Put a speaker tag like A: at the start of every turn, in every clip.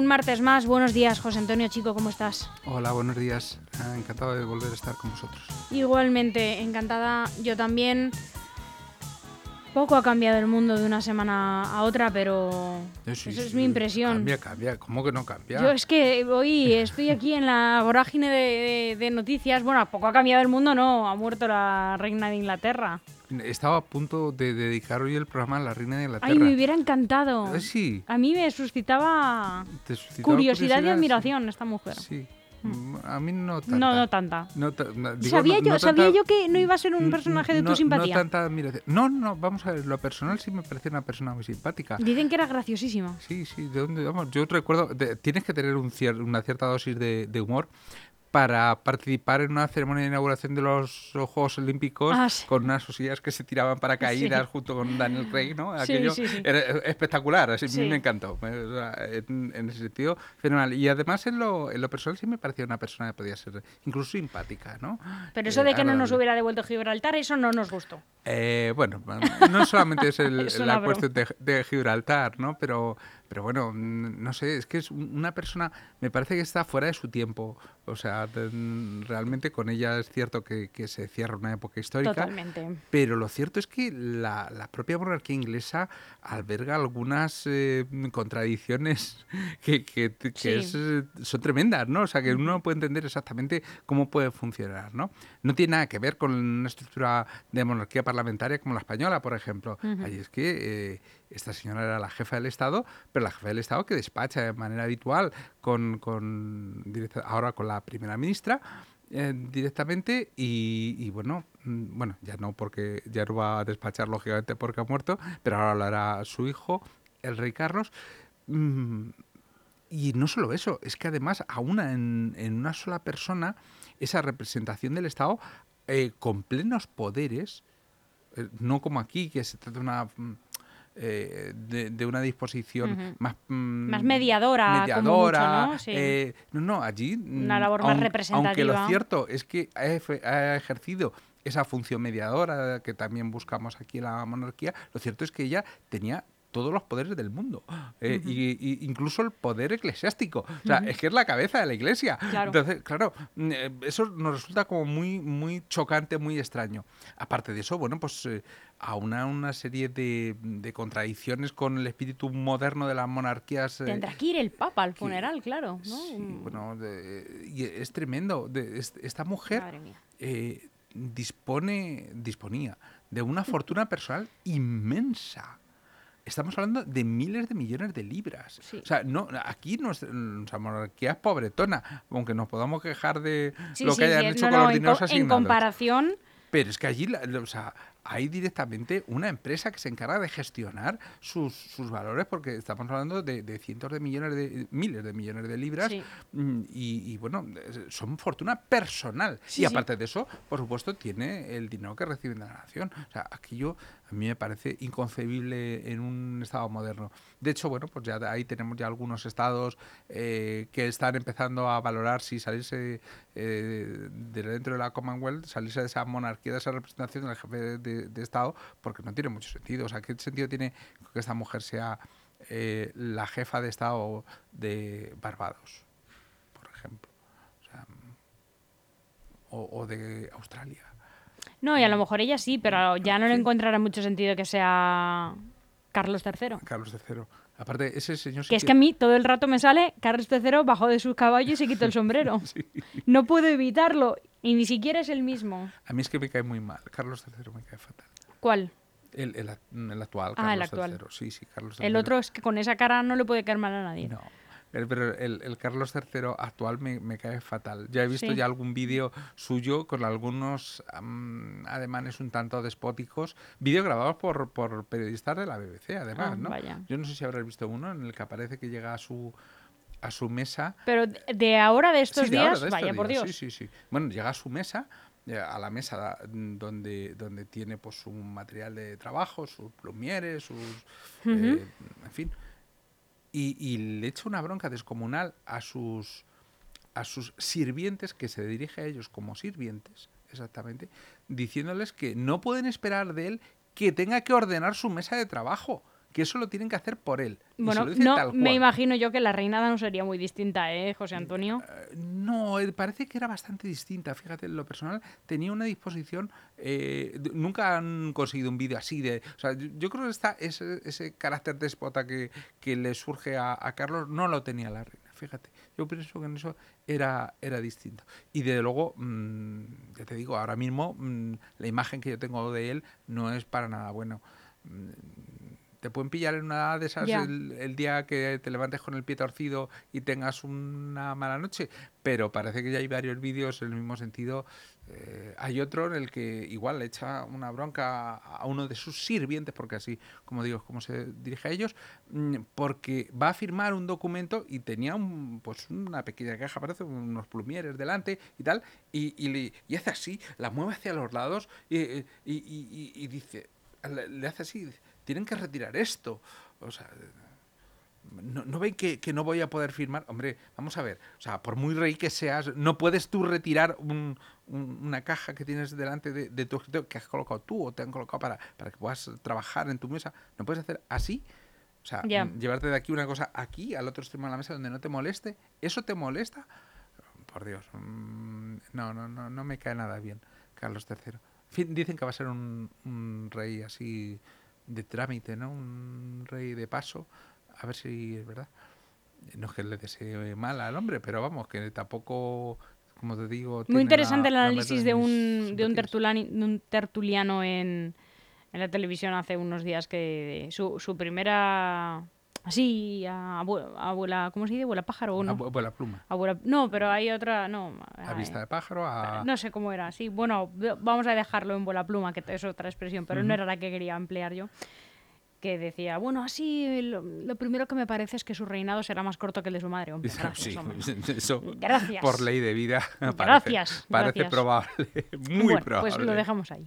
A: Un martes más, buenos días, José Antonio Chico, ¿cómo estás?
B: Hola, buenos días. Ah, encantado de volver a estar con vosotros.
A: Igualmente, encantada yo también. Poco ha cambiado el mundo de una semana a otra, pero
B: Eh, sí,
A: eso es
B: sí,
A: mi impresión.
B: Cambia, cambia. ¿Cómo que no cambia?
A: Yo es que hoy estoy aquí en la vorágine de, de- de noticias. Bueno, poco ha cambiado el mundo, no. Ha muerto la reina de Inglaterra.
B: Estaba a punto de dedicar hoy el programa a la reina de Inglaterra.
A: Ay, me hubiera encantado.
B: Eh, sí.
A: A mí me suscitaba
B: ¿Te suscitaba
A: curiosidad y
B: sí.
A: admiración esta mujer.
B: Sí. A mí no tanta.
A: No, no tanta.
B: No ta- no, digo,
A: sabía
B: no-
A: yo, sabía
B: tanta-
A: yo que no iba a ser un personaje de tu simpatía.
B: No tanta. No, no, vamos a ver. Lo personal sí me parece una persona muy simpática.
A: Dicen que era graciosísima.
B: Sí, sí, ¿de dónde vamos? Yo recuerdo, de- tienes que tener un cier- una cierta dosis de, de humor para participar en una ceremonia de inauguración de los Juegos Olímpicos
A: Ah, sí.
B: con unas sillas que se tiraban para caídas
A: Sí.
B: junto con Daniel Craig, ¿no? Aquello
A: sí, sí.
B: era espectacular, así, me encantó. En, en ese sentido, fenomenal. Y además en lo, en lo personal sí me parecía una persona que podía ser incluso simpática, ¿no?
A: Pero eso
B: Eh,
A: de que no nos hubiera devuelto Gibraltar, eso no nos gustó.
B: Eh, bueno, no solamente es el-
A: Es
B: la
A: broma.
B: cuestión de, de Gibraltar, ¿no? Pero, pero bueno, no sé, es que es un- una persona, me parece que está fuera de su tiempo. O sea, realmente con ella es cierto que, que se cierra una época histórica.
A: Totalmente.
B: Pero lo cierto es que la, la propia monarquía inglesa alberga algunas eh, contradicciones que, que- que
A: Sí.
B: es, eh, son tremendas, ¿no? O sea, que uno no puede entender exactamente cómo puede funcionar, ¿no? No tiene nada que ver con una estructura de monarquía parlamentaria como la española, por ejemplo.
A: Ujú.
B: Ahí es que eh, esta señora era la jefa del Estado, pero la jefa del Estado que despacha de manera habitual con, con ahora con la primera ministra eh, directamente y, bueno, mm, bueno, ya no porque ya no va a despachar lógicamente porque ha muerto, pero ahora lo hará su hijo, el rey Carlos. Mm, y no solo eso, es que además a una en, en una sola persona esa representación del Estado eh, con plenos poderes, eh, no como aquí que se trata de una mm, eh, de, de una disposición más mm,
A: Más mediadora, como
B: mediadora,
A: mucho, ¿no? Sí.
B: eh, no, no, allí
A: Una
B: mm,
A: labor más
B: aun- Aunque
A: representativa.
B: lo cierto es que ha ejercido esa función mediadora que también buscamos aquí en la monarquía, lo cierto es que ella tenía todos los poderes del mundo, eh, y, y incluso el poder eclesiástico. O sea, es que es la cabeza de la iglesia.
A: Claro.
B: Entonces, claro, mm, eh, eso nos resulta como muy, muy chocante, muy extraño. Aparte de eso, bueno, pues eh, a una, serie de, de contradicciones con el espíritu moderno de las monarquías. eh,
A: Tendrá que ir el Papa al funeral, claro. ¿no?
B: Sí,
A: Mm,
B: bueno, de- y es tremendo. De, es- esta mujer eh, dispone, disponía de una fortuna personal inmensa. Estamos hablando de miles de millones de libras.
A: Sí.
B: O sea, no, aquí nuestra, nuestra monarquía es pobretona, aunque nos podamos quejar de
A: Sí,
B: lo
A: sí,
B: que hayan
A: sí,
B: hecho
A: no,
B: con
A: no,
B: los
A: en
B: dineros
A: en
B: asignados.
A: comparación,
B: Pero es que allí la- o sea, hay directamente una empresa que se encarga de gestionar sus, sus valores, porque estamos hablando de, de cientos de millones de miles de millones de libras,
A: Sí.
B: mm, y, y, bueno, son fortuna personal.
A: Sí,
B: y
A: sí.
B: aparte de eso, por supuesto, tiene el dinero que recibe de la nación. O sea, aquello a mí me parece inconcebible en un estado moderno. De hecho, bueno, pues ya ahí tenemos ya algunos estados eh, que están empezando a valorar si salirse eh, de dentro de la Commonwealth, salirse de esa monarquía, de esa representación del jefe de, de- de Estado, porque no tiene mucho sentido. O sea, ¿qué sentido tiene que esta mujer sea eh, la jefa de Estado de Barbados, por ejemplo? O, sea, o- o de Australia.
A: no, y a lo mejor ella sí, pero ya no le encontrará mucho sentido que sea Carlos III.
B: Carlos III. Aparte, ese señor
A: Que es que a mí todo el rato me sale Carlos III bajó de sus caballos y se quitó el sombrero. No puedo evitarlo. Y ni siquiera es el mismo.
B: A mí es que me cae muy mal. Carlos III me cae fatal.
A: ¿Cuál?
B: El, el, el actual,
A: Ah, el
B: Carlos
A: actual.
B: III. Sí, sí, Carlos
A: El
B: III.
A: otro es que con esa cara no le puede caer mal a nadie.
B: No. El- Pero el, el Carlos III actual me, me cae fatal. Ya he visto
A: Sí.
B: ya algún vídeo suyo con algunos am, ademanes un tanto despóticos. Vídeo grabados por, por periodistas de la BBC, además,
A: Ah,
B: ¿no?
A: vaya.
B: Yo no sé si habrás visto uno en el que aparece que llega a su a su mesa
A: Pero de- ahora, de estos
B: Sí, de ahora,
A: días,
B: de estos
A: vaya por Dios.
B: Sí, sí, sí. Bueno, llega a su mesa, eh, a la mesa donde, donde tiene pues su material de trabajo, sus plumieres, sus... eh, en fin. Y, y le echa una bronca descomunal a sus, a sus sirvientes, que se dirige a ellos como sirvientes, exactamente, diciéndoles que no pueden esperar de él que tenga que ordenar su mesa de trabajo. Que eso lo tienen que hacer por él.
A: Bueno, no,
B: tal
A: me imagino yo que la reinada no sería muy distinta, ¿eh, José Antonio?
B: Eh, No, eh, parece que era bastante distinta. Fíjate, en lo personal tenía una disposición. eh, nunca han conseguido un vídeo así de. O sea, yo, yo creo que está ese, ese carácter déspota que, que le surge a, a Carlos no lo tenía la reina. Fíjate, yo pienso que en eso era, era distinto. Y desde luego, mm, ya te digo, ahora mismo mm, la imagen que yo tengo de él no es para nada bueno. Mm, te pueden pillar en una de esas el, el día que te levantes con el pie torcido y tengas una mala noche, pero parece que ya hay varios vídeos en el mismo sentido. Eh, hay otro en el que igual le echa una bronca a uno de sus sirvientes, porque así, como digo, es como se dirige a ellos, mm, porque va a firmar un documento y tenía un, pues una pequeña caja, parece unos plumieres delante y tal, y, y le- y hace así, la mueve hacia los lados y, y- y- y- dice, le, le hace así, dice, tienen que retirar esto. O sea, no, ¿no ven que, que no voy a poder firmar? Hombre, vamos a ver, o sea, por muy rey que seas, no puedes tú retirar un- un- una caja que tienes delante de, de tu escritorio que has colocado tú o te han colocado para, para que puedas trabajar en tu mesa. ¿No puedes hacer así? O sea, mm, llevarte de aquí una cosa aquí, al otro extremo de la mesa donde no te moleste. ¿Eso te molesta? Por Dios, mm, no, no, no, no me cae nada bien Carlos III. En fin, dicen que va a ser un, un rey así de trámite, ¿no? Un rey de paso. A ver si es verdad. No es que le desee mal al hombre, pero vamos, que tampoco, como te digo...
A: Muy interesante
B: la-
A: el análisis de un, de un, tertulani- de un tertuliano en, en la televisión hace unos días que su, su primera... Así, abue- abuela, ¿cómo se dice? ¿Abuela pájaro o no?
B: Abu- Abuela pluma.
A: Abuela- no, pero hay otra, no.
B: A vista de pájaro, a...
A: No sé cómo era, sí. Bueno, vamos a dejarlo en vuela pluma, que es otra expresión, pero no era la que quería emplear yo. Que decía, bueno, así lo, lo primero que me parece es que su reinado será más corto que el de su madre. Hombre, gracias,
B: Sí, eso
A: Gracias.
B: por ley de vida parece,
A: Gracias,
B: parece
A: gracias.
B: probable, muy
A: bueno,
B: probable.
A: pues lo dejamos ahí.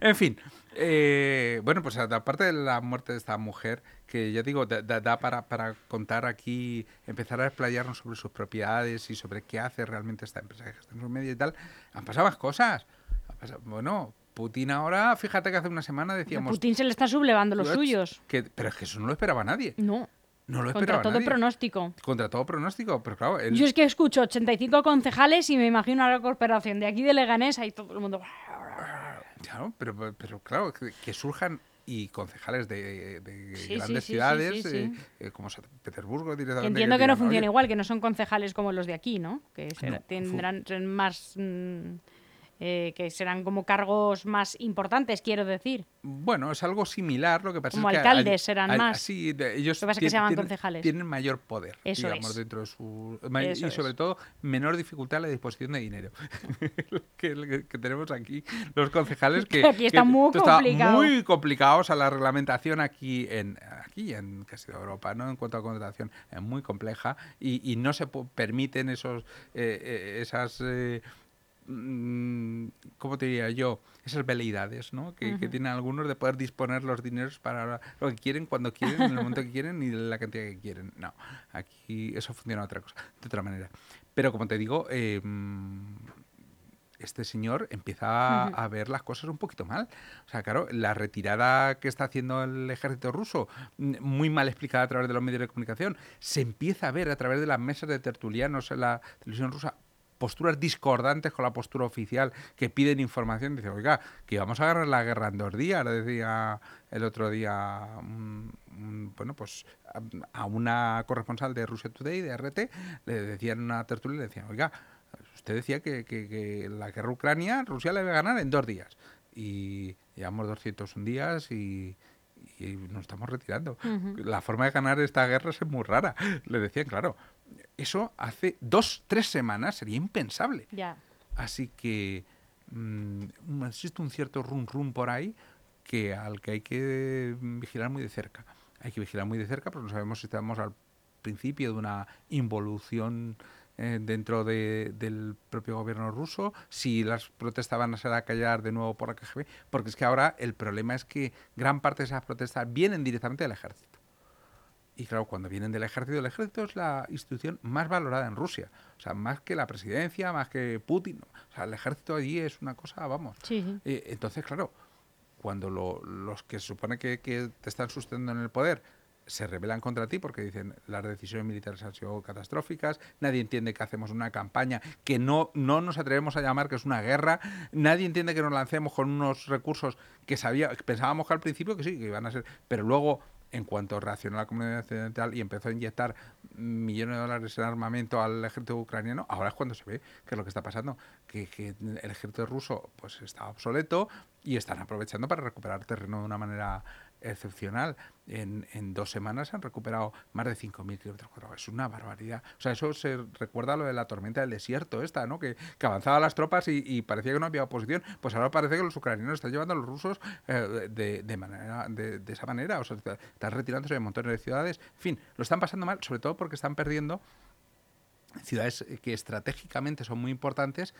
B: En fin, eh, bueno, pues aparte de la muerte de esta mujer, que ya digo, da, da- para, para contar aquí, empezar a explayarnos sobre sus propiedades y sobre qué hace realmente esta empresa que gestiona sus medios y tal, han pasado más cosas. Pasado- bueno, Putin ahora, fíjate que hace una semana
A: A
B: decíamos...
A: Putin se le está sublevando los suyos.
B: que- pero es que eso no lo esperaba nadie.
A: No,
B: No lo
A: contra
B: esperaba
A: todo
B: nadie.
A: pronóstico.
B: Contra todo pronóstico, pero claro, él-
A: Yo es que escucho 85 concejales y me imagino a la corporación de aquí de Leganés y todo el mundo...
B: Claro, pero, pero claro, que, que surjan y concejales de, de
A: Sí, sí,
B: grandes
A: sí,
B: ciudades,
A: sí,
B: eh, eh, como San Petersburgo directamente.
A: entiendo que no funciona
B: "Oye,
A: igual, que no son concejales como los de aquí, ¿no? Que
B: No,
A: tendrán más... mm, eh, que serán como cargos más importantes, quiero decir.
B: Bueno, es algo similar, lo que pasa
A: Como
B: es que...
A: alcaldes
B: hay-
A: serán más.
B: Sí, ellos
A: Lo que pasa que se llaman
B: tienen,
A: concejales.
B: tienen mayor poder,
A: Eso
B: digamos,
A: es.
B: dentro de su...
A: Eso
B: y sobre
A: es.
B: todo, menor dificultad en la disposición de dinero. que, que- que tenemos aquí los concejales que...
A: Aquí está muy
B: esto está
A: complicado.
B: muy complicado, o sea, la reglamentación aquí en aquí en casi toda Europa, ¿no? En cuanto a contratación, es muy compleja y, y no se permiten esos eh, eh, esas eh, ¿cómo te diría yo? Esas veleidades, ¿no? Que, tienen algunos de poder disponer los dineros para lo que quieren, cuando quieren, en el momento que quieren y la cantidad que quieren. No, aquí eso funciona de otra cosa, de otra manera. Pero como te digo, eh, mm, este señor empieza a ver las cosas un poquito mal. O sea, claro, la retirada que está haciendo el ejército ruso, mm, muy mal explicada a través de los medios de comunicación, se empieza a ver a través de las mesas de tertulianos en la televisión rusa posturas discordantes con la postura oficial que piden información. Dice, oiga, que vamos a ganar la guerra en dos días, decía el otro día, bueno, pues a, una corresponsal de Russia Today, de RT, le decían en una tertulia, le decían, oiga, usted decía que, que- que la guerra Ucrania, Rusia la iba a ganar en dos días. Y llevamos 201 días y, y nos estamos retirando.
A: Ujú.
B: La forma de ganar esta guerra es muy rara. Le decían, claro, eso hace dos, tres semanas sería impensable.
A: Ya.
B: Así que mm, existe un cierto rum rum por ahí que al que hay que vigilar muy de cerca. Hay que vigilar muy de cerca porque no sabemos si estamos al principio de una involución eh, dentro de- del propio gobierno ruso, si las protestas van a ser a callar de nuevo por la KGB, porque es que ahora el problema es que gran parte de esas protestas vienen directamente del ejército. Y claro, cuando vienen del ejército, el ejército es la institución más valorada en Rusia. O sea, más que la presidencia, más que Putin. O sea, el ejército allí es una cosa, vamos.
A: Sí.
B: Eh, entonces, claro, cuando lo- los que se supone que, que te están sustentando en el poder se rebelan contra ti porque dicen las decisiones militares han sido catastróficas, nadie entiende que hacemos una campaña que no, no nos atrevemos a llamar que es una guerra, nadie entiende que nos lancemos con unos recursos que sabía, pensábamos que al principio que sí, que iban a ser, pero luego en cuanto reaccionó la comunidad occidental y empezó a inyectar millones de dólares en armamento al ejército ucraniano, ahora es cuando se ve que es lo que está pasando, que, que el ejército ruso pues está obsoleto y están aprovechando para recuperar terreno de una manera excepcional. En, dos semanas han recuperado más de 5.000 kilómetros cuadrados. Es una barbaridad. O sea, eso se recuerda a lo de la tormenta del desierto esta, ¿no? Que, avanzaban las tropas y, parecía que no había oposición. Pues ahora parece que los ucranianos están llevando a los rusos eh, de, de manera, de, de esa manera. O sea, está- están retirándose de montones de ciudades. En fin, lo están pasando mal, sobre todo porque están perdiendo ciudades que estratégicamente son muy importantes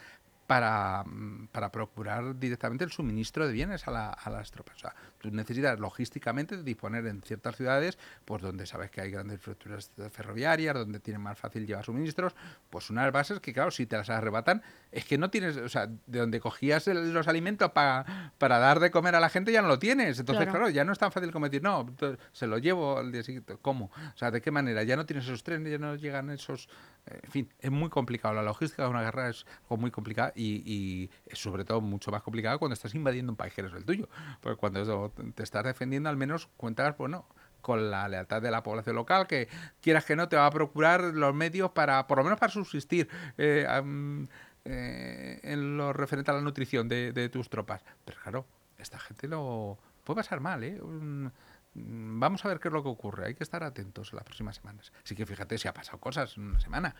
B: para, mm, para procurar directamente el suministro de bienes a, la- a las tropas. O sea, tú necesitas logísticamente disponer en ciertas ciudades, pues donde sabes que hay grandes infraestructuras ferroviarias, donde tienen más fácil llevar suministros, pues unas bases que, claro, si te las arrebatan, es que no tienes, o sea, de donde cogías el- los alimentos para, para dar de comer a la gente ya no lo tienes. Entonces,
A: Claro.
B: claro, ya no es tan fácil como decir, no, se lo llevo al día siguiente. ¿Cómo? O sea, ¿de qué manera? Ya no tienes esos trenes, ya no llegan esos... eh, En fin, es muy complicado. La logística de una guerra es algo muy complicada y, y sobre todo mucho más complicada cuando estás invadiendo un país que no es el tuyo. Porque cuando te estás defendiendo, al menos cuentas, bueno, con la lealtad de la población local, que quieras que no, te va a procurar los medios para, por lo menos para subsistir. eh, eh, en lo referente a la nutrición de, tus tropas. Pero claro, esta gente lo puede pasar mal, ¿eh? Mm, Vamos a ver qué es lo que ocurre. Hay que estar atentos en las próximas semanas. Así que fíjate si ha pasado cosas en una semana.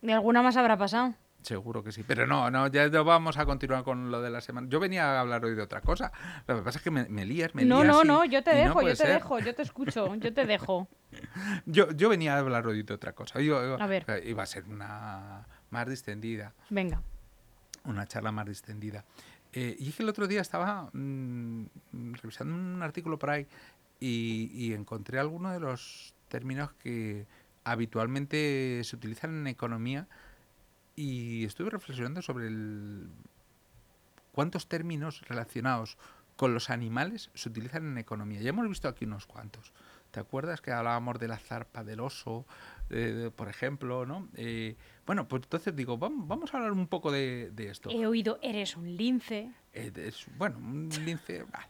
A: ¿De alguna más habrá pasado?
B: Seguro que sí. Pero no, no, ya no vamos a continuar con lo de la semana. Yo venía a hablar hoy de otra cosa. Lo que pasa es que me, me lías, me
A: No,
B: lías
A: no,
B: y-
A: no, yo te
B: no
A: dejo, yo te
B: ser.
A: dejo, yo te escucho, yo te dejo.
B: Yo, yo venía a hablar hoy de otra cosa. Yo- yo-
A: A ver.
B: eh, Iba a ser una más distendida.
A: Venga.
B: una charla más distendida. Eh, y es que el otro día estaba mm, revisando un artículo por ahí y, y encontré algunos de los términos que habitualmente se utilizan en economía y estuve reflexionando sobre el, cuántos términos relacionados con los animales se utilizan en economía. Ya hemos visto aquí unos cuantos. ¿Te acuerdas que hablábamos de la zarpa del oso, eh, por ejemplo? ¿no? Eh, bueno, pues entonces digo, vamos, vamos a hablar un poco de, de esto.
A: He oído, eres un lince.
B: Eh, es- bueno, un lince, bah,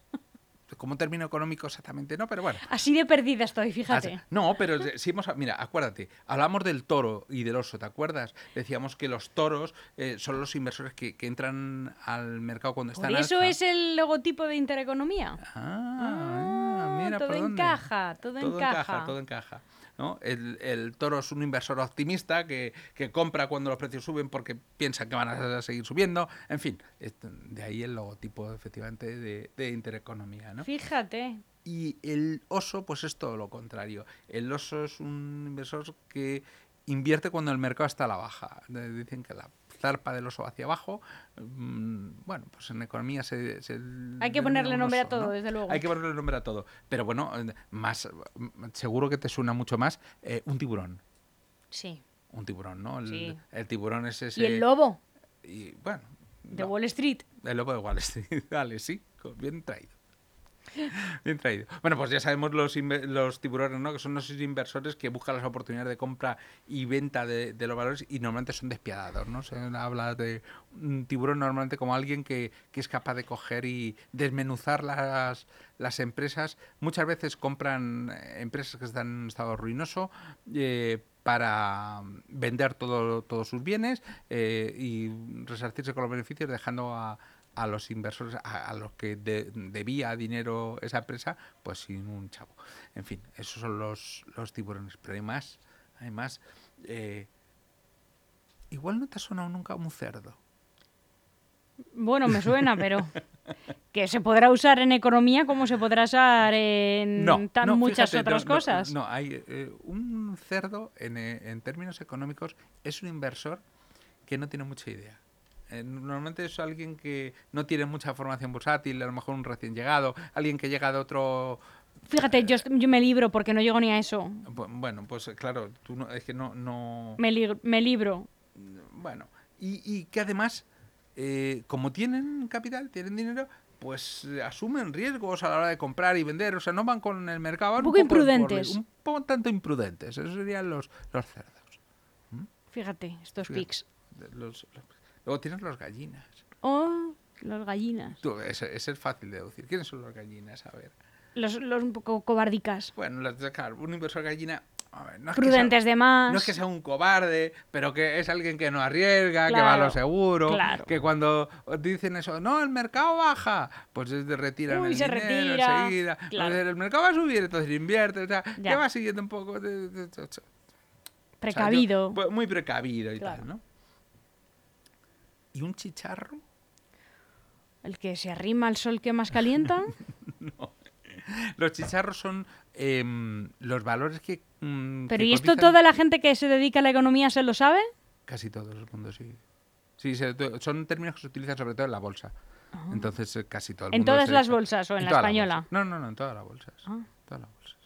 B: como término económico exactamente no, pero bueno.
A: Así de perdida estoy, fíjate.
B: No, pero si hemos, mira, acuérdate, hablamos del toro y del oso, ¿te acuerdas? Decíamos que los toros eh, son los inversores que, que entran al mercado cuando
A: Por
B: están
A: eso
B: alza.
A: es el logotipo de Intereconomía.
B: Ah,
A: Ah,
B: mira
A: todo
B: por
A: encaja, todo encaja.
B: todo encaja. ¿no? El, el toro es un inversor optimista que, que compra cuando los precios suben porque piensa que van a seguir subiendo. En fin, esto- de ahí el logotipo efectivamente de, de Intereconomía. ¿no?
A: Fíjate.
B: Y el oso, pues es todo lo contrario. El oso es un inversor que invierte cuando el mercado está a la baja. Dicen que la zarpa del oso hacia abajo. mm, Bueno, pues en economía se. se
A: Hay que ponerle nombre a todo,
B: ¿no?
A: desde luego.
B: Hay que ponerle nombre a todo. Pero bueno, eh, más mm, seguro que te suena mucho más eh, un tiburón.
A: Sí.
B: Un tiburón, ¿no? El,
A: Sí.
B: el tiburón es ese.
A: Y el lobo
B: y, bueno.
A: De
B: no.
A: Wall Street.
B: El lobo de Wall Street. Vale, sí, bien traído. Bien traído. Bueno, pues ya sabemos los, los tiburones, ¿no? Que son esos inversores que buscan las oportunidades de compra y venta de, de los valores y normalmente son despiadados, ¿no? Se habla de un tiburón normalmente como alguien que, que es capaz de coger y desmenuzar las, las empresas. Muchas veces compran eh, empresas que están en un estado ruinoso eh, para vender todo, todos sus bienes eh, y resarcirse con los beneficios dejando a, a los inversores, a, a los que de- debía dinero esa empresa, pues sin un chavo. En fin, esos son los, los tiburones. Pero hay más, hay más. Eh, igual no te ha sonado nunca un cerdo.
A: Bueno, me suena, pero que se podrá usar en economía como se podrá usar en
B: No,
A: tan
B: no,
A: muchas
B: fíjate,
A: otras
B: no,
A: cosas.
B: No, hay eh, un cerdo en, eh, en términos económicos es un inversor que no tiene mucha idea. Eh, normalmente es alguien que no tiene mucha formación bursátil, a lo mejor un recién llegado, alguien que llega de otro
A: Fíjate, yo, yo me libro porque no llego ni a eso.
B: Bu- Bueno, pues claro, tú no, es que no, no
A: Me, li- me libro.
B: bueno, y, y que además, eh, como tienen capital, tienen dinero, pues eh, asumen riesgos a la hora de comprar y vender, o sea, no van con el mercado.
A: Un poco
B: por- por-
A: imprudentes.
B: un poco tanto imprudentes, esos serían los, los cerdos.
A: Fíjate, estos
B: Fíjate.
A: pics.
B: Los- los- luego tienes los gallinas.
A: Oh, los gallinas.
B: Tú, ese, ese es fácil de deducir. ¿Quiénes son los gallinas? A ver.
A: Los, los un poco cobardicas.
B: Bueno, de- claro, un inversor gallina. Ver, no es que sea-
A: Prudentes de más.
B: No es que sea un cobarde, pero que es alguien que no arriesga, que va a lo
A: Claro,
B: seguro,
A: claro.
B: que cuando dicen eso, no, el mercado baja, pues es de retiran
A: Uy,
B: el
A: se
B: dinero
A: retira,
B: enseguida.
A: claro.
B: Entonces, el mercado va a subir, entonces invierte, o sea,
A: Ya.
B: que va siguiendo un poco de- de- de- de- o sea, yo-
A: Precavido.
B: pues, muy precavido y
A: Claro.
B: tal, ¿no? ¿Y un chicharro?
A: El que se arrima al sol que más calienta.
B: Los chicharros son em, los valores que... mm,
A: Pero
B: que
A: ¿y esto toda la gente que se dedica a la economía se lo sabe?
B: Casi todo el mundo, sí. Sí, se- son términos que se utilizan sobre todo en la bolsa. Entonces, eh, casi todo el
A: ¿En
B: mundo
A: todas
B: se-
A: las bolsas o en la
B: todas
A: española?
B: No, no, no, en todas las bolsas.
A: Ah.
B: Todas las bolsas.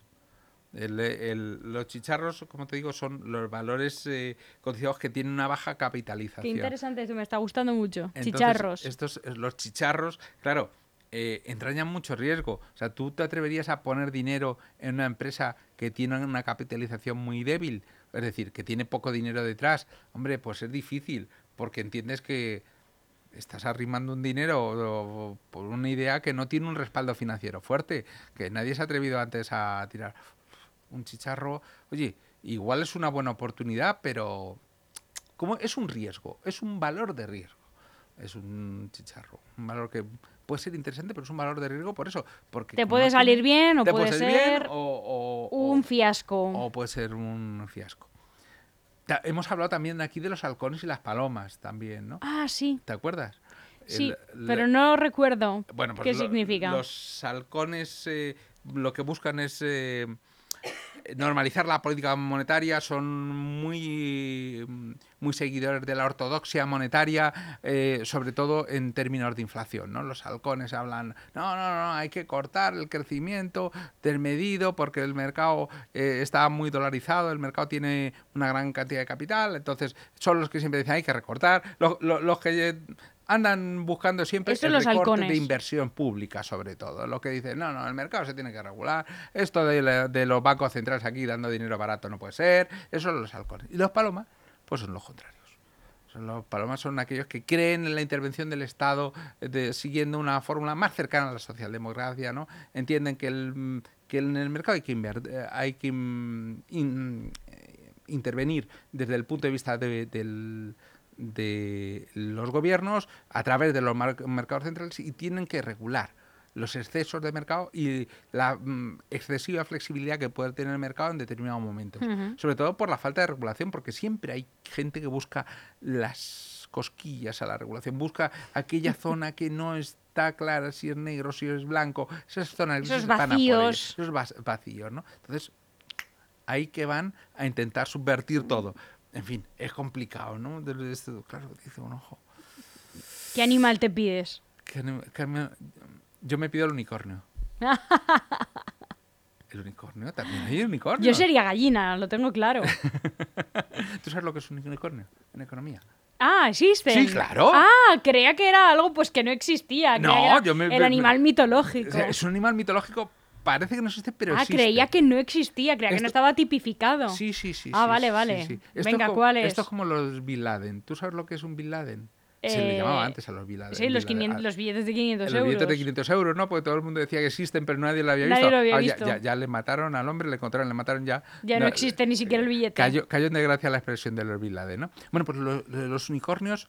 B: El- el- los chicharros, como te digo, son los valores eh, cotizados que tienen una baja capitalización.
A: Qué interesante esto, me está gustando mucho.
B: Entonces,
A: Chicharros.
B: Estos, los chicharros, claro, eh, entrañan mucho riesgo. O sea, ¿tú te atreverías a poner dinero en una empresa que tiene una capitalización muy débil? Es decir, que tiene poco dinero detrás. Hombre, pues es difícil, porque entiendes que estás arrimando un dinero por una idea que no tiene un respaldo financiero fuerte, que nadie se ha atrevido antes a tirar un chicharro. Oye, igual es una buena oportunidad, pero como es un riesgo, es un valor de riesgo. Es un chicharro, un valor que puede ser interesante, pero es un valor de riesgo por eso. Porque
A: Te puede salir bien o puede
B: bien
A: ser
B: o, o-
A: un fiasco.
B: o puede ser un fiasco. Ta- Hemos hablado también aquí de los halcones y las palomas también, ¿no?
A: Ah, sí.
B: ¿Te acuerdas?
A: Sí,
B: El-
A: pero no recuerdo
B: bueno, pues
A: qué
B: lo-
A: significa.
B: Los halcones eh, lo que buscan es eh, normalizar la política monetaria, son muy, muy seguidores de la ortodoxia monetaria, eh, sobre todo en términos de inflación. ¿no? Los halcones hablan, no, no, no, hay que cortar el crecimiento desmedido porque el mercado eh, está muy dolarizado, el mercado tiene una gran cantidad de capital, entonces son los que siempre dicen hay que recortar, los- los que... Andan buscando siempre el
A: los
B: recorte
A: halcones.
B: de inversión pública, sobre todo. Lo que dicen, no, no, el mercado se tiene que regular. Esto de, la- de los bancos centrales aquí dando dinero barato no puede ser. Eso son los halcones. Y los palomas, pues son los contrarios. Son los palomas son aquellos que creen en la intervención del Estado de- siguiendo una fórmula más cercana a la socialdemocracia, ¿no? Entienden que, el, que en el mercado hay que, inver- eh, hay que mm, in- eh, intervenir desde el punto de vista de, del- de los gobiernos a través de los mercados centrales y tienen que regular los excesos de mercado y la mm, excesiva flexibilidad que puede tener el mercado en determinados momentos. Sobre todo por la falta de regulación, porque siempre hay gente que busca las cosquillas a la regulación, busca aquella zona que no está clara si es negro, si es blanco, esas zonas
A: Esos
B: ello,
A: vacíos.
B: esos vacíos, ¿no? Entonces, ahí que van a intentar subvertir todo. En fin, es complicado, ¿no? Desde esto, claro, dice un ojo.
A: ¿Qué animal te pides?
B: yo me pido el unicornio. ¿El unicornio? ¿También hay unicornio?
A: Yo sería gallina, lo tengo claro.
B: ¿Tú sabes lo que es un unicornio en economía?
A: Ah, existe.
B: Sí, claro.
A: Ah, creía que era algo pues que no existía.
B: No,
A: que era
B: yo me-
A: El
B: me-
A: animal mitológico.
B: es un animal mitológico, parece que no existe, pero
A: ah,
B: existe.
A: creía que no existía, creía que no estaba tipificado.
B: Sí, sí, sí.
A: Ah,
B: sí,
A: vale, vale.
B: sí.
A: Venga,
B: co-
A: ¿cuál es?
B: Esto es como los Bin Laden. ¿Tú sabes lo que es un Bin Laden? Se le
A: Eh,
B: llamaba antes a los Bin Laden.
A: Sí, los,
B: Bin Laden.
A: 500 los billetes de 500
B: los
A: euros.
B: billetes de 500 euros, ¿no? Porque todo el mundo decía que existen, pero nadie lo había
A: Nadie
B: visto.
A: lo había
B: Ah, ya-
A: visto.
B: Ya, ya le mataron al hombre, le encontraron, le mataron ya.
A: Ya no, existe ni siquiera el billete.
B: Cayó, cayó en desgracia la expresión de los Bin Laden, ¿no? Bueno, pues lo- los unicornios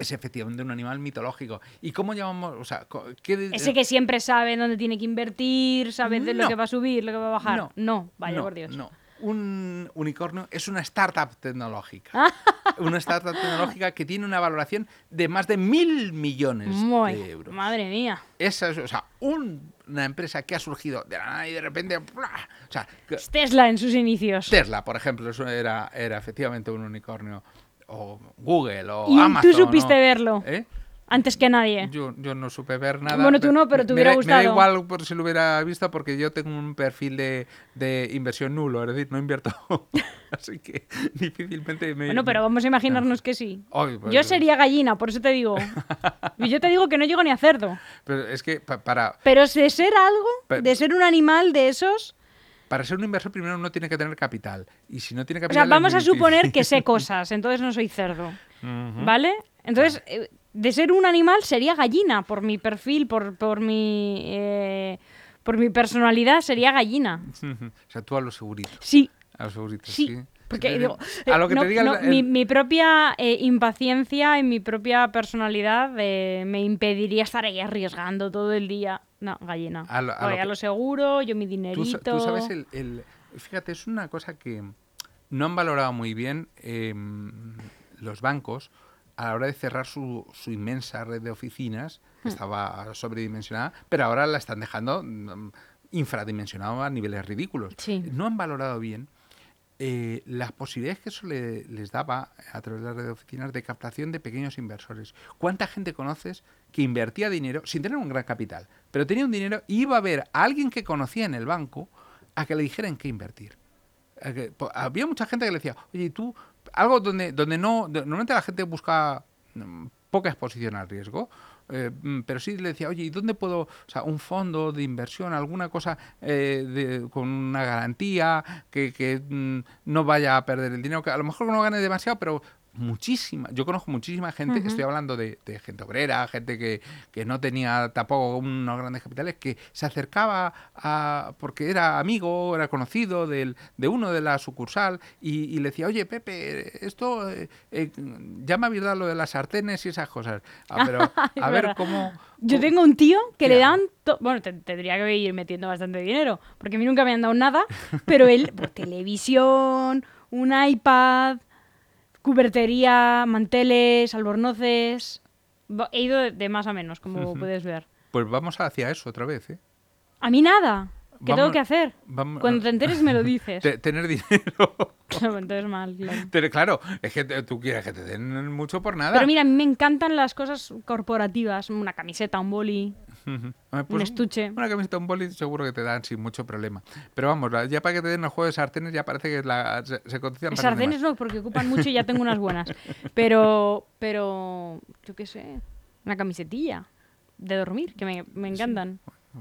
B: es efectivamente un animal mitológico. ¿Y cómo llamamos? O sea, co- ¿qué,
A: Ese que siempre sabe dónde tiene que invertir, sabe de lo que va a subir, lo que va a bajar.
B: No,
A: vaya
B: no,
A: por Dios.
B: No. Un unicornio es una startup tecnológica. Una startup tecnológica que tiene una valoración de más de mil millones
A: Muy,
B: de euros.
A: madre mía.
B: Esa es, o sea, un- una empresa que ha surgido de la nada y de repente. ¡bla! O sea,
A: Tesla en sus inicios.
B: Tesla, por ejemplo, eso era, era efectivamente un unicornio. O Google, o
A: ¿Y
B: Amazon.
A: tú supiste
B: ¿no?
A: verlo?
B: ¿Eh?
A: Antes que nadie.
B: Yo, yo no supe ver nada.
A: Bueno, tú no, pero te
B: me
A: hubiera
B: da- Me da
A: gustado.
B: igual por si lo hubiera visto porque yo tengo un perfil de, de inversión nulo, es decir, no invierto. Así que difícilmente me...
A: Bueno, pero vamos a imaginarnos que sí.
B: Pues,
A: Yo sería gallina, por eso te digo. Y yo te digo que no llego ni a cerdo.
B: Pero es que pa- para,
A: Pero de ser algo, de ser un animal de esos.
B: Para ser un inversor primero uno tiene que tener capital. Y si no tiene
A: O sea,
B: capital...
A: vamos a suponer que sé cosas, entonces no soy cerdo. ¿Vale? Entonces, eh, de ser un animal sería gallina, por mi perfil, por, por mi. eh, por mi personalidad sería gallina.
B: O sea, tú a lo segurito.
A: Sí,
B: A lo segurito,
A: sí.
B: sí.
A: Porque
B: Sí,
A: digo,
B: a lo
A: eh,
B: que
A: no,
B: te diga el-
A: no,
B: el-
A: mi, mi propia eh, impaciencia y mi propia personalidad eh, me impediría estar ahí arriesgando todo el día. No, gallina.
B: A lo- a lo
A: a
B: que-
A: lo seguro, yo mi
B: Tú,
A: dinerito.
B: sa- tú sabes el, el- Fíjate, es una cosa que no han valorado muy bien em, los bancos a la hora de cerrar su, su inmensa red de oficinas, que
A: Hmm.
B: estaba sobredimensionada, pero ahora la están dejando mm, infradimensionada a niveles ridículos.
A: Sí.
B: No han valorado bien eh, las posibilidades que eso le- les daba a través de la red de oficinas de captación de pequeños inversores. ¿Cuánta gente conoces que invertía dinero sin tener un gran capital, pero tenía un dinero y iba a ver a alguien que conocía en el banco a que le dijera en qué invertir? Había mucha gente que le decía, oye, ¿y tú, algo donde, donde no, normalmente la gente busca mm, poca exposición al riesgo, eh, mm, pero sí le decía, oye, ¿y dónde puedo, o sea, un fondo de inversión, alguna cosa eh, de- con una garantía, que, que, mm, no vaya a perder el dinero, que a lo mejor no gane demasiado, pero muchísima, yo conozco muchísima gente, estoy hablando de, de gente obrera, gente que, que no tenía tampoco unos grandes capitales, que se acercaba a, porque era amigo, era conocido del, de uno de la sucursal y, y le decía, oye Pepe, esto, eh, eh, ya me habéis dado lo de las sartenes y esas cosas, Ah, pero a ver cómo...
A: Yo
B: cómo-
A: tengo un tío que
B: ¿Qué
A: le dan. Bueno, te- tendría que ir metiendo bastante dinero, porque a mí nunca me han dado nada, pero él, pues, televisión, un iPad, cubertería, manteles, albornoces. He ido de, de más a menos, como puedes ver.
B: Pues vamos hacia eso otra vez, ¿eh?
A: A mí nada. ¿Qué tengo que hacer?
B: Vamos-
A: Cuando te enteres me lo dices.
B: Te- tener dinero.
A: Claro, Entonces mal, claro.
B: Pero claro, es que te- tú quieres que te den mucho por nada.
A: Pero mira, a mí me encantan las cosas corporativas. Una camiseta, un boli. Un estuche.
B: Una camiseta, un boli, seguro que te dan sin mucho problema. Pero vamos, ya para que te den el juego de sartenes, ya parece que la, se, se cotizan
A: Sartenes no, porque ocupan mucho y ya tengo unas buenas. Pero, pero, yo qué sé, una camisetilla de dormir, que me, me encantan.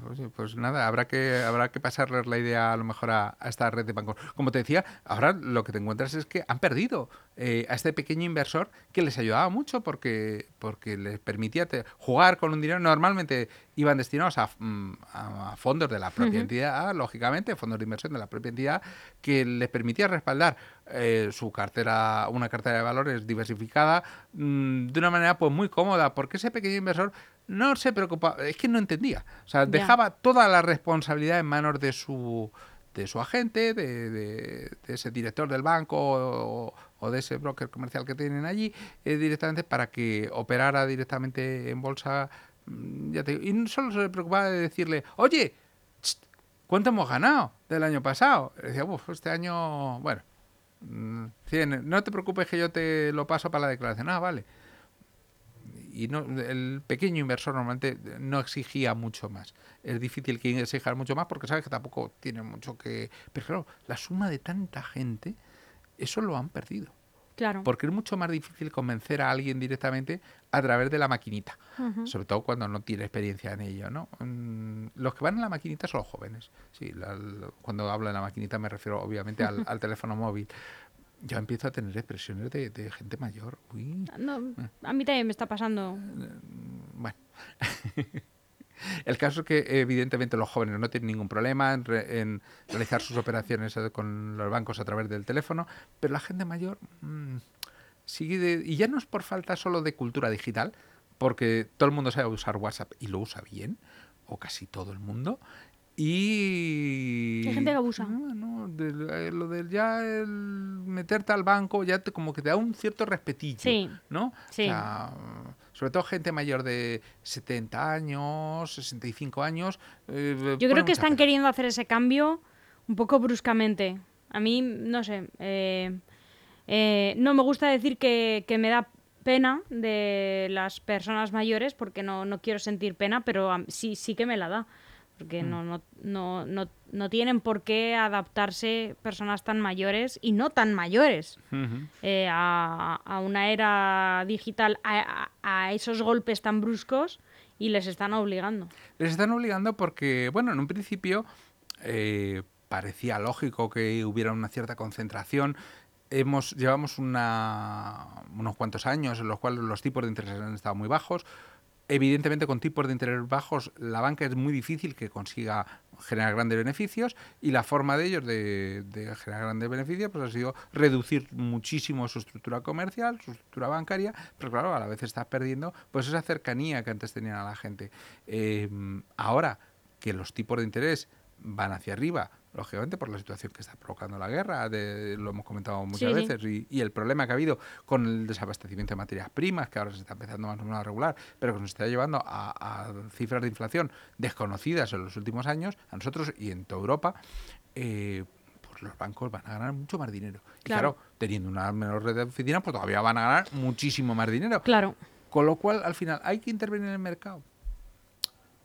B: Oye, pues nada, habrá que, habrá que pasarles la idea a lo mejor a, a esta red de bancos. Como te decía, ahora lo que te encuentras es que han perdido eh, a este pequeño inversor que les ayudaba mucho porque, porque les permitía te- jugar con un dinero. Normalmente iban destinados a, mm, a- a fondos de la propia entidad, lógicamente, fondos de inversión de la propia entidad, que les permitía respaldar eh, su cartera, una cartera de valores diversificada mm, de una manera pues muy cómoda, porque ese pequeño inversor no se preocupaba, es que no entendía. O sea, dejaba toda la responsabilidad en manos de su de su agente, de, de- de ese director del banco o, o de ese broker comercial que tienen allí, eh, directamente para que operara directamente en bolsa. mm, ya te digo, y no solo se preocupaba de decirle, oye, ¿cuánto hemos ganado del año pasado? Y decía, "Uf, este año, bueno, mm, 100, no te preocupes que yo te lo paso para la declaración. Ah, vale y no, el pequeño inversor normalmente no exigía mucho más. Es difícil que exija mucho más porque sabes que tampoco tiene mucho que... Pero claro, la suma de tanta gente, eso lo han perdido.
A: Claro.
B: Porque es mucho más difícil convencer a alguien directamente a través de la maquinita. Sobre todo cuando no tiene experiencia en ello, ¿no? Mm, Los que van en la maquinita son los jóvenes. Sí, la- la- cuando hablo de la maquinita me refiero obviamente al, al teléfono móvil. Ya empiezo a tener expresiones de, de gente mayor. Uy,
A: No, a mí también me está pasando.
B: bueno. El caso es que evidentemente los jóvenes no tienen ningún problema en, re- en realizar sus operaciones eh, con los bancos a través del teléfono, pero la gente mayor mm, sigue de- y ya no es por falta solo de cultura digital, porque todo el mundo sabe usar WhatsApp y lo usa bien, o casi todo el mundo. Y
A: Hay gente que abusa.
B: No, no, del- eh, lo del ya el meterte al banco ya te, como que te da un cierto respetillo,
A: Sí.
B: ¿no?
A: Sí.
B: O sea, sobre todo gente mayor de 70 años, 65 años. eh,
A: Yo creo que están queriendo hacer ese cambio un poco bruscamente. A mí, no sé, eh, eh, no me gusta decir que, que me da pena de las personas mayores, porque no, no quiero sentir pena, pero sí, sí que me la da. Porque no, no, no, no, no tienen por qué adaptarse personas tan mayores y no tan mayores eh, a, a una era digital, a, a- a esos golpes tan bruscos y les están obligando.
B: Les están obligando porque, bueno, en un principio eh, parecía lógico que hubiera una cierta concentración. Hemos, llevamos una- unos cuantos años en los cuales los tipos de interés han estado muy bajos. Evidentemente, con tipos de interés bajos, la banca es muy difícil que consiga generar grandes beneficios y la forma de ellos de, generar grandes beneficios pues ha sido reducir muchísimo su estructura comercial, su estructura bancaria, pero claro, a la vez estás perdiendo pues esa cercanía que antes tenían a la gente. Eh, ahora que los tipos de interés van hacia arriba, lógicamente por la situación que está provocando la guerra, de- lo hemos comentado muchas
A: Sí, sí.
B: veces, y, y el problema que ha habido con el desabastecimiento de materias primas, que ahora se está empezando más o menos a regular, pero que nos está llevando a, a cifras de inflación desconocidas en los últimos años, a nosotros y en toda Europa, eh, pues los bancos van a ganar mucho más dinero. Y
A: Claro.
B: claro, teniendo una menor red de oficinas, pues todavía van a ganar muchísimo más dinero.
A: Claro,
B: Con lo cual, al final, ¿hay que intervenir en el mercado?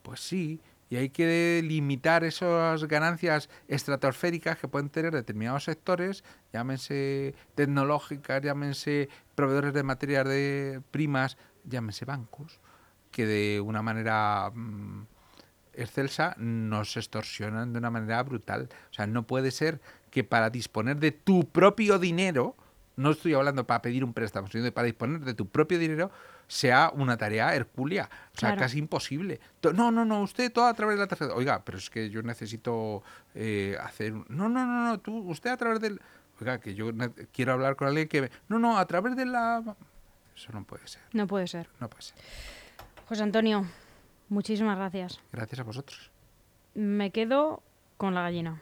B: Pues sí, y hay que limitar esas ganancias estratosféricas que pueden tener determinados sectores, llámense tecnológicas, llámense proveedores de materias de primas, llámense bancos, que de una manera mm, excelsa nos extorsionan de una manera brutal. O sea, no puede ser que para disponer de tu propio dinero, no estoy hablando para pedir un préstamo, sino para disponer de tu propio dinero, sea una tarea hercúlea, o sea,
A: Claro.
B: casi imposible. No, no, no, usted todo a través de la tarjeta. Oiga, pero es que yo necesito eh, hacer... No, no, no, no, tú, usted a través del... Oiga, que yo quiero hablar con alguien que... No, no, a través de la... Eso no puede ser,
A: no puede ser.
B: no puede ser.
A: José Antonio, muchísimas gracias.
B: Gracias a vosotros.
A: Me quedo con la gallina.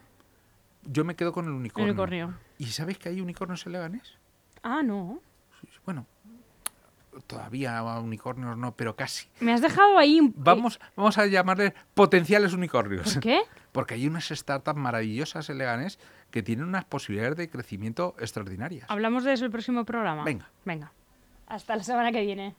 B: Yo me quedo con el unicornio.
A: Unicornio.
B: ¿Y sabéis que hay unicornios en Leganés?
A: Ah, no.
B: Bueno, todavía unicornios no, pero casi.
A: Me has dejado ahí. un-
B: Vamos, vamos a llamarles potenciales unicornios.
A: ¿Por qué?
B: Porque hay unas startups maravillosas en Leganés que tienen unas posibilidades de crecimiento extraordinarias.
A: Hablamos de eso el próximo programa.
B: Venga.
A: Venga. Hasta la semana que viene.